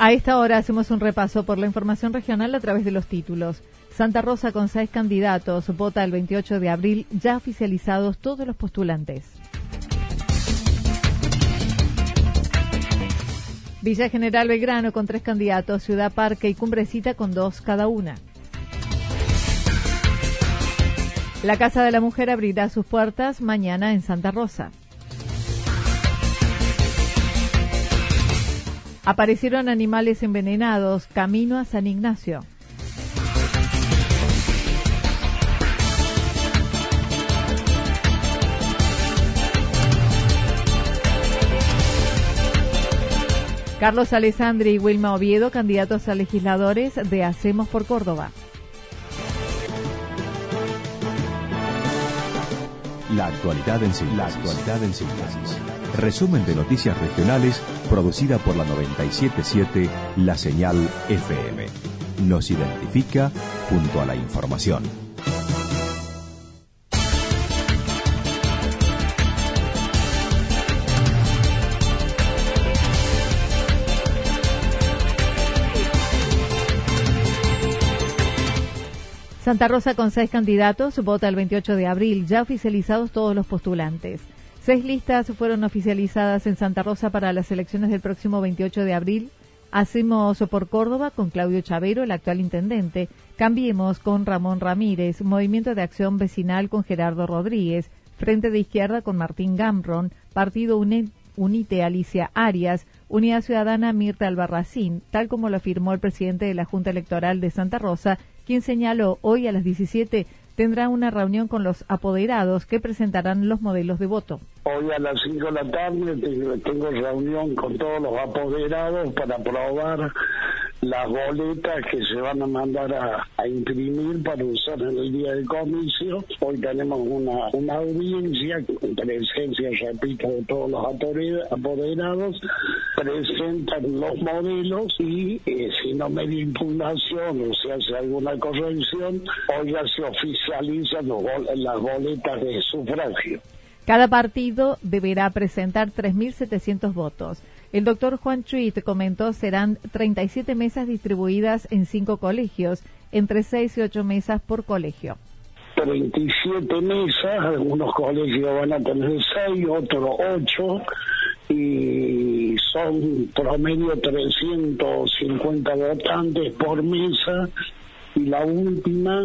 A esta hora hacemos un repaso por la información regional a través de los títulos. Santa Rosa con seis candidatos vota el 28 de abril, ya oficializados todos los postulantes. Villa General Belgrano con tres candidatos, Ciudad Parque y Cumbrecita con dos cada una. La Casa de la Mujer abrirá sus puertas mañana en Santa Rosa. Aparecieron animales envenenados camino a San Ignacio. Carlos Alessandri y Wilma Oviedo, candidatos a legisladores de Hacemos por Córdoba. La actualidad en síntesis. Resumen de noticias regionales producida por la 977 La Señal FM. Nos identifica junto a la información. Santa Rosa con seis candidatos vota el 28 de abril, ya oficializados todos los postulantes. Seis listas fueron oficializadas en Santa Rosa para las elecciones del próximo 28 de abril. Hacemos por Córdoba con Claudio Chavero, el actual intendente. Cambiemos con Ramón Ramírez. Movimiento de Acción Vecinal con Gerardo Rodríguez. Frente de Izquierda con Martín Gamron. Partido Unite Alicia Arias. Unidad Ciudadana Mirta Albarracín, tal como lo afirmó el presidente de la Junta Electoral de Santa Rosa, quien señaló hoy a las 17 tendrá una reunión con los apoderados que presentarán los modelos de voto. Hoy a las 5 de la tarde tengo reunión con todos los apoderados para aprobar las boletas que se van a mandar a, imprimir para usar en el día del comicio. Hoy tenemos una, una audiencia presencia, repito, de todos los apoderados, presentan los modelos y eh, si no me da impugnación o se hace alguna corrección, hoy ya se oficializan las boletas de sufragio. Cada partido deberá presentar 3.700 votos. El doctor Juan Chuit comentó serán 37 mesas distribuidas en cinco colegios, entre 6 y 8 mesas por colegio. 37 mesas, algunos colegios van a tener 6, otros 8, y son promedio 350 votantes por mesa, y la última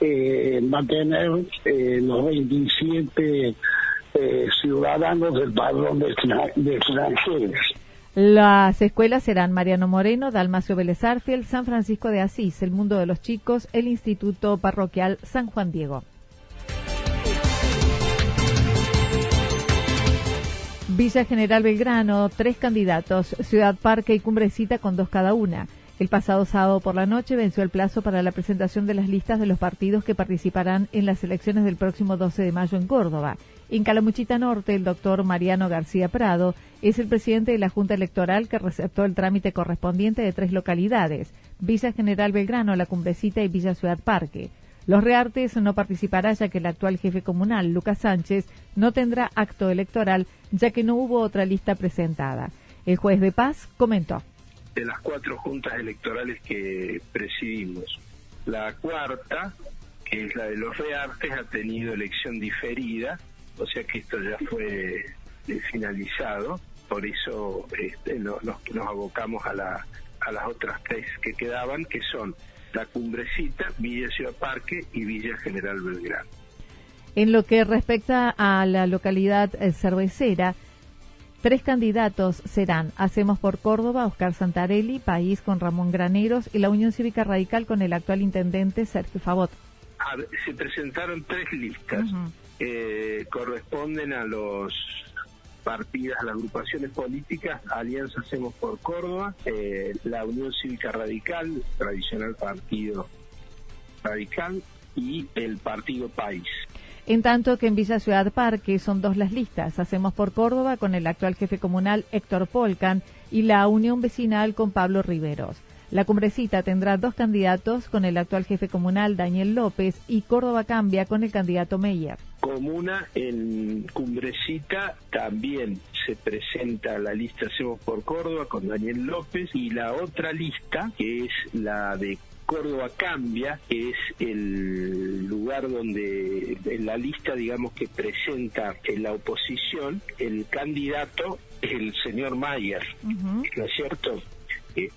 eh, va a tener eh, los 27 eh, ciudadanos del padrón de, extranjeros. Las escuelas serán Mariano Moreno, Dalmacio Vélez San Francisco de Asís, el Mundo de los Chicos, el Instituto Parroquial San Juan Diego. Villa General Belgrano, tres candidatos, Ciudad Parque y Cumbrecita con dos cada una. El pasado sábado por la noche venció el plazo para la presentación de las listas de los partidos que participarán en las elecciones del próximo 12 de mayo en Córdoba. En Calamuchita Norte, el doctor Mariano García Prado es el presidente de la Junta Electoral que receptó el trámite correspondiente de tres localidades, Villa General Belgrano, La Cumbrecita y Villa Ciudad Parque. Los Reartes no participará ya que el actual jefe comunal, Lucas Sánchez, no tendrá acto electoral ya que no hubo otra lista presentada. El juez de paz comentó de las cuatro juntas electorales que presidimos. La cuarta, que es la de los reartes, ha tenido elección diferida, o sea que esto ya fue eh, finalizado, por eso este, nos, abocamos a, la, a las otras tres que quedaban, que son la Cumbrecita, Villa Ciudad Parque y Villa General Belgrano. En lo que respecta a la localidad eh, cervecera, Tres candidatos serán Hacemos por Córdoba, Oscar Santarelli, País con Ramón Graneros y la Unión Cívica Radical con el actual intendente Sergio Favot. se presentaron tres listas. Eh, corresponden a los partidas, las agrupaciones políticas, Alianza Hacemos por Córdoba, eh, la Unión Cívica Radical, tradicional partido radical, y el Partido País. En tanto que en Villa Ciudad Parque son dos las listas. Hacemos por Córdoba con el actual jefe comunal Héctor Polcan y la Unión Vecinal con Pablo Riveros. La cumbrecita tendrá dos candidatos con el actual jefe comunal Daniel López y Córdoba Cambia con el candidato Meyer. Comuna en Cumbrecita también se presenta la lista Hacemos por Córdoba con Daniel López y la otra lista que es la de Córdoba Cambia, que es el lugar donde en la lista, digamos, que presenta en la oposición, el candidato el señor Mayer, ¿no es cierto?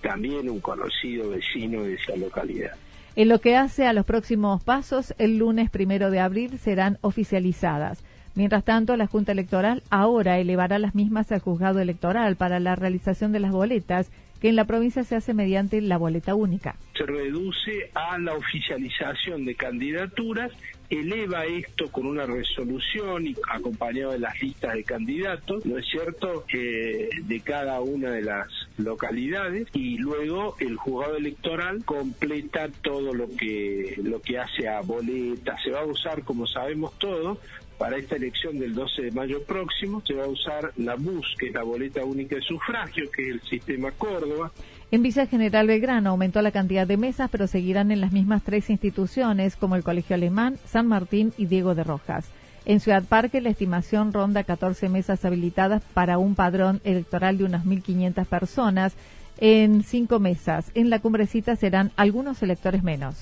también un conocido vecino de esa localidad. En lo que hace a los próximos pasos, el lunes primero de abril serán oficializadas. Mientras tanto, la Junta Electoral ahora elevará las mismas al juzgado electoral para la realización de las boletas que en la provincia se hace mediante la boleta única. Se reduce a la oficialización de candidaturas, eleva esto con una resolución y acompañado de las listas de candidatos, ¿no es cierto?, eh, de cada una de las localidades y luego el juzgado electoral completa todo lo que lo que hace a boletas, se va a usar como sabemos todos para esta elección del 12 de mayo próximo se va a usar la BUS, que es la boleta única de sufragio, que es el sistema Córdoba. En Villa General Belgrano aumentó la cantidad de mesas, pero seguirán en las mismas tres instituciones, como el Colegio Alemán, San Martín y Diego de Rojas. En Ciudad Parque la estimación ronda 14 mesas habilitadas para un padrón electoral de unas 1.500 personas en cinco mesas. En la cumbrecita serán algunos electores menos.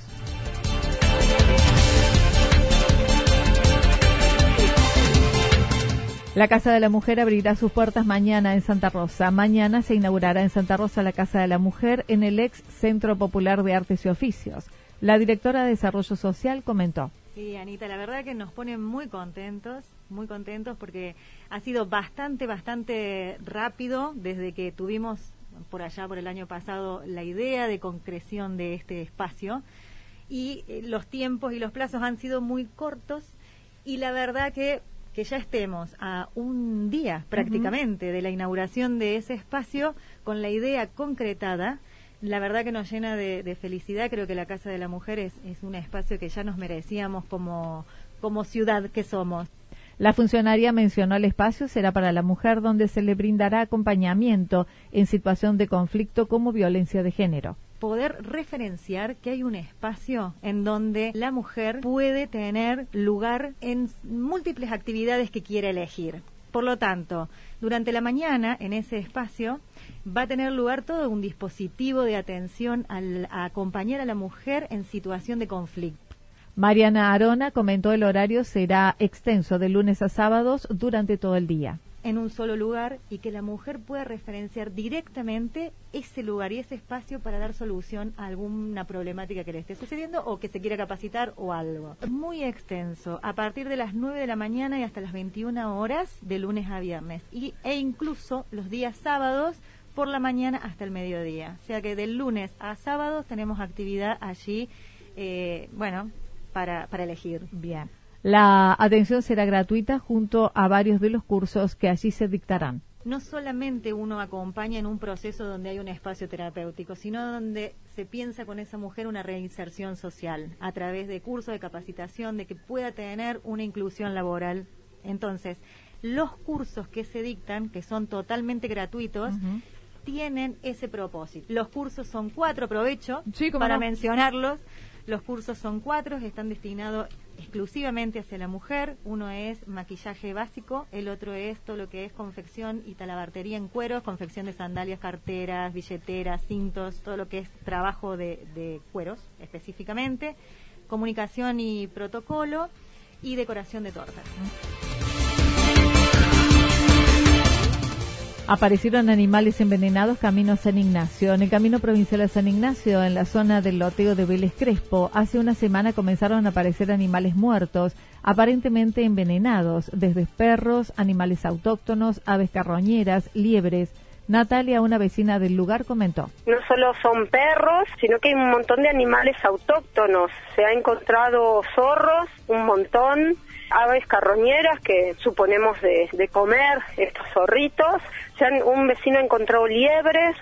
La Casa de la Mujer abrirá sus puertas mañana en Santa Rosa. Mañana se inaugurará en Santa Rosa la Casa de la Mujer en el ex Centro Popular de Artes y Oficios. La directora de Desarrollo Social comentó. Sí, Anita, la verdad que nos pone muy contentos, muy contentos porque ha sido bastante, bastante rápido desde que tuvimos por allá, por el año pasado, la idea de concreción de este espacio y eh, los tiempos y los plazos han sido muy cortos y la verdad que que ya estemos a un día prácticamente de la inauguración de ese espacio con la idea concretada, la verdad que nos llena de, felicidad. Creo que la Casa de la Mujer es, es, un espacio que ya nos merecíamos como, como ciudad que somos. La funcionaria mencionó el espacio será para la mujer donde se le brindará acompañamiento en situación de conflicto como violencia de género poder referenciar que hay un espacio en donde la mujer puede tener lugar en múltiples actividades que quiera elegir. Por lo tanto, durante la mañana, en ese espacio, va a tener lugar todo un dispositivo de atención al, a acompañar a la mujer en situación de conflicto. Mariana Arona comentó el horario será extenso de lunes a sábados durante todo el día en un solo lugar y que la mujer pueda referenciar directamente ese lugar y ese espacio para dar solución a alguna problemática que le esté sucediendo o que se quiera capacitar o algo. Muy extenso, a partir de las 9 de la mañana y hasta las 21 horas de lunes a viernes y, e incluso los días sábados por la mañana hasta el mediodía. O sea que del lunes a sábados tenemos actividad allí, eh, bueno, para, para elegir. Bien. La atención será gratuita junto a varios de los cursos que allí se dictarán. No solamente uno acompaña en un proceso donde hay un espacio terapéutico, sino donde se piensa con esa mujer una reinserción social a través de cursos de capacitación, de que pueda tener una inclusión laboral. Entonces, los cursos que se dictan, que son totalmente gratuitos, tienen ese propósito. Los cursos son cuatro, aprovecho para mencionarlos. Los cursos son cuatro, están destinados exclusivamente hacia la mujer. Uno es maquillaje básico, el otro es todo lo que es confección y talabartería en cueros, confección de sandalias, carteras, billeteras, cintos, todo lo que es trabajo de, de cueros específicamente, comunicación y protocolo y decoración de tortas. Aparecieron animales envenenados camino a San Ignacio. En el camino provincial a San Ignacio, en la zona del loteo de Vélez Crespo, hace una semana comenzaron a aparecer animales muertos, aparentemente envenenados, desde perros, animales autóctonos, aves carroñeras, liebres. Natalia, una vecina del lugar, comentó. No solo son perros, sino que hay un montón de animales autóctonos. Se ha encontrado zorros, un montón, aves carroñeras que suponemos de, de comer estos zorritos. Un vecino encontró liebres.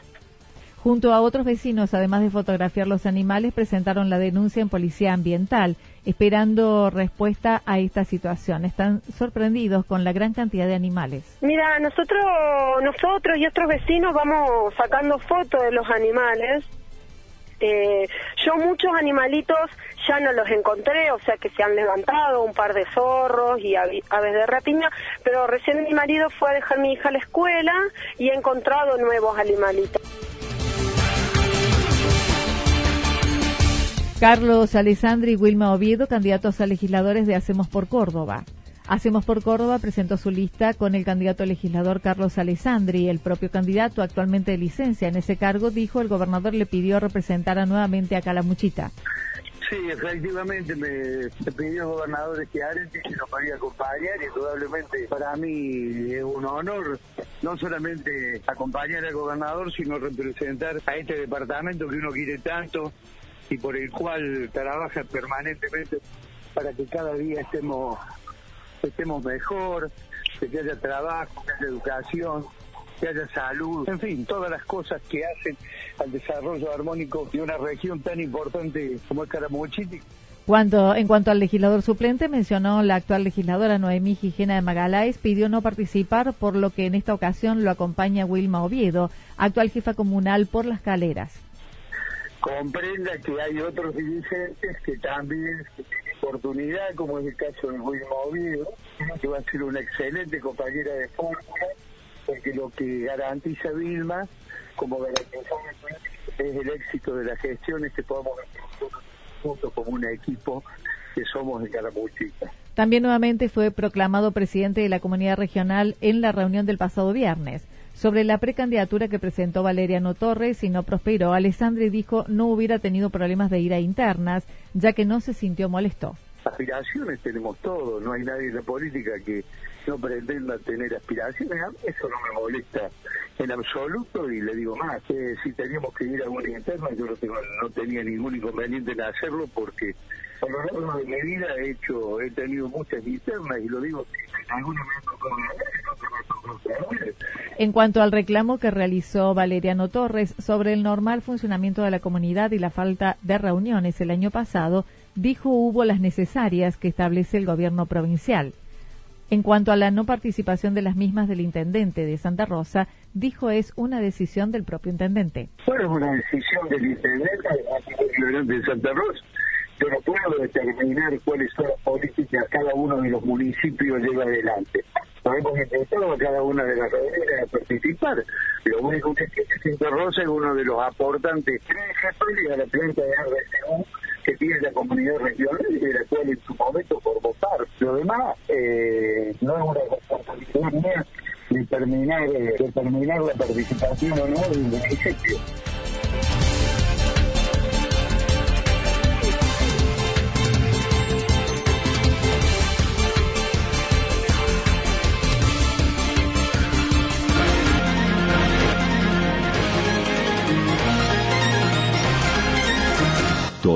Junto a otros vecinos, además de fotografiar los animales, presentaron la denuncia en Policía Ambiental, esperando respuesta a esta situación. Están sorprendidos con la gran cantidad de animales. Mira, nosotros, nosotros y otros vecinos vamos sacando fotos de los animales Eh, yo muchos animalitos ya no los encontré, o sea que se han levantado un par de zorros y aves de rapiña, pero recién mi marido fue a dejar a mi hija a la escuela y he encontrado nuevos animalitos. Carlos Alessandri y Wilma Oviedo, candidatos a legisladores de Hacemos por Córdoba. Hacemos por Córdoba presentó su lista con el candidato legislador Carlos Alessandri. El propio candidato, actualmente de licencia en ese cargo, dijo el gobernador le pidió representar nuevamente a Calamuchita. Sí, efectivamente me, pidió el gobernador que Arenti que nos podía acompañar y indudablemente para mí es un honor no solamente acompañar al gobernador, sino representar a este departamento que uno quiere tanto y por el cual trabaja permanentemente para que cada día estemos estemos mejor, que haya trabajo, que haya educación, que haya salud, en fin, todas las cosas que hacen al desarrollo armónico de una región tan importante como es Caramuchiti. Cuando, en cuanto al legislador suplente, mencionó la actual legisladora Noemí Gijena de Magaláes, pidió no participar, por lo que en esta ocasión lo acompaña Wilma Oviedo, actual jefa comunal por Las Caleras comprenda que hay otros dirigentes que también oportunidad, como es el caso de Wilma Oviedo, que va a ser una excelente compañera de fórmula, porque lo que garantiza Vilma, como garantiza es el éxito de las gestiones que podamos hacer juntos como un equipo que somos en Caramuchita. También nuevamente fue proclamado presidente de la comunidad regional en la reunión del pasado viernes. Sobre la precandidatura que presentó Valeriano Torres y no prosperó, Alessandri dijo no hubiera tenido problemas de ira internas, ya que no se sintió molesto. Aspiraciones tenemos todos, no hay nadie en la política que no pretenda tener aspiraciones. A mí eso no me molesta en absoluto y le digo más, que si teníamos que ir a una interna yo no, tenía ningún inconveniente en hacerlo porque a lo largo de mi vida he hecho, he tenido muchas internas y lo digo, en alguna me en cuanto al reclamo que realizó Valeriano Torres sobre el normal funcionamiento de la comunidad y la falta de reuniones el año pasado, dijo hubo las necesarias que establece el gobierno provincial. En cuanto a la no participación de las mismas del intendente de Santa Rosa, dijo es una decisión del propio intendente. Bueno, es una decisión del intendente de Santa Rosa. Yo no puedo determinar cuáles son las políticas que cada uno de los municipios lleva adelante hemos intentado a cada una de las reuniones a participar. Lo único que que Santa Rosa es uno de los aportantes principales a la planta de RCU que tiene la comunidad regional y de la cual en su momento por votar. Lo demás eh, no es una responsabilidad mía determinar, eh, determinar la participación o no del municipio.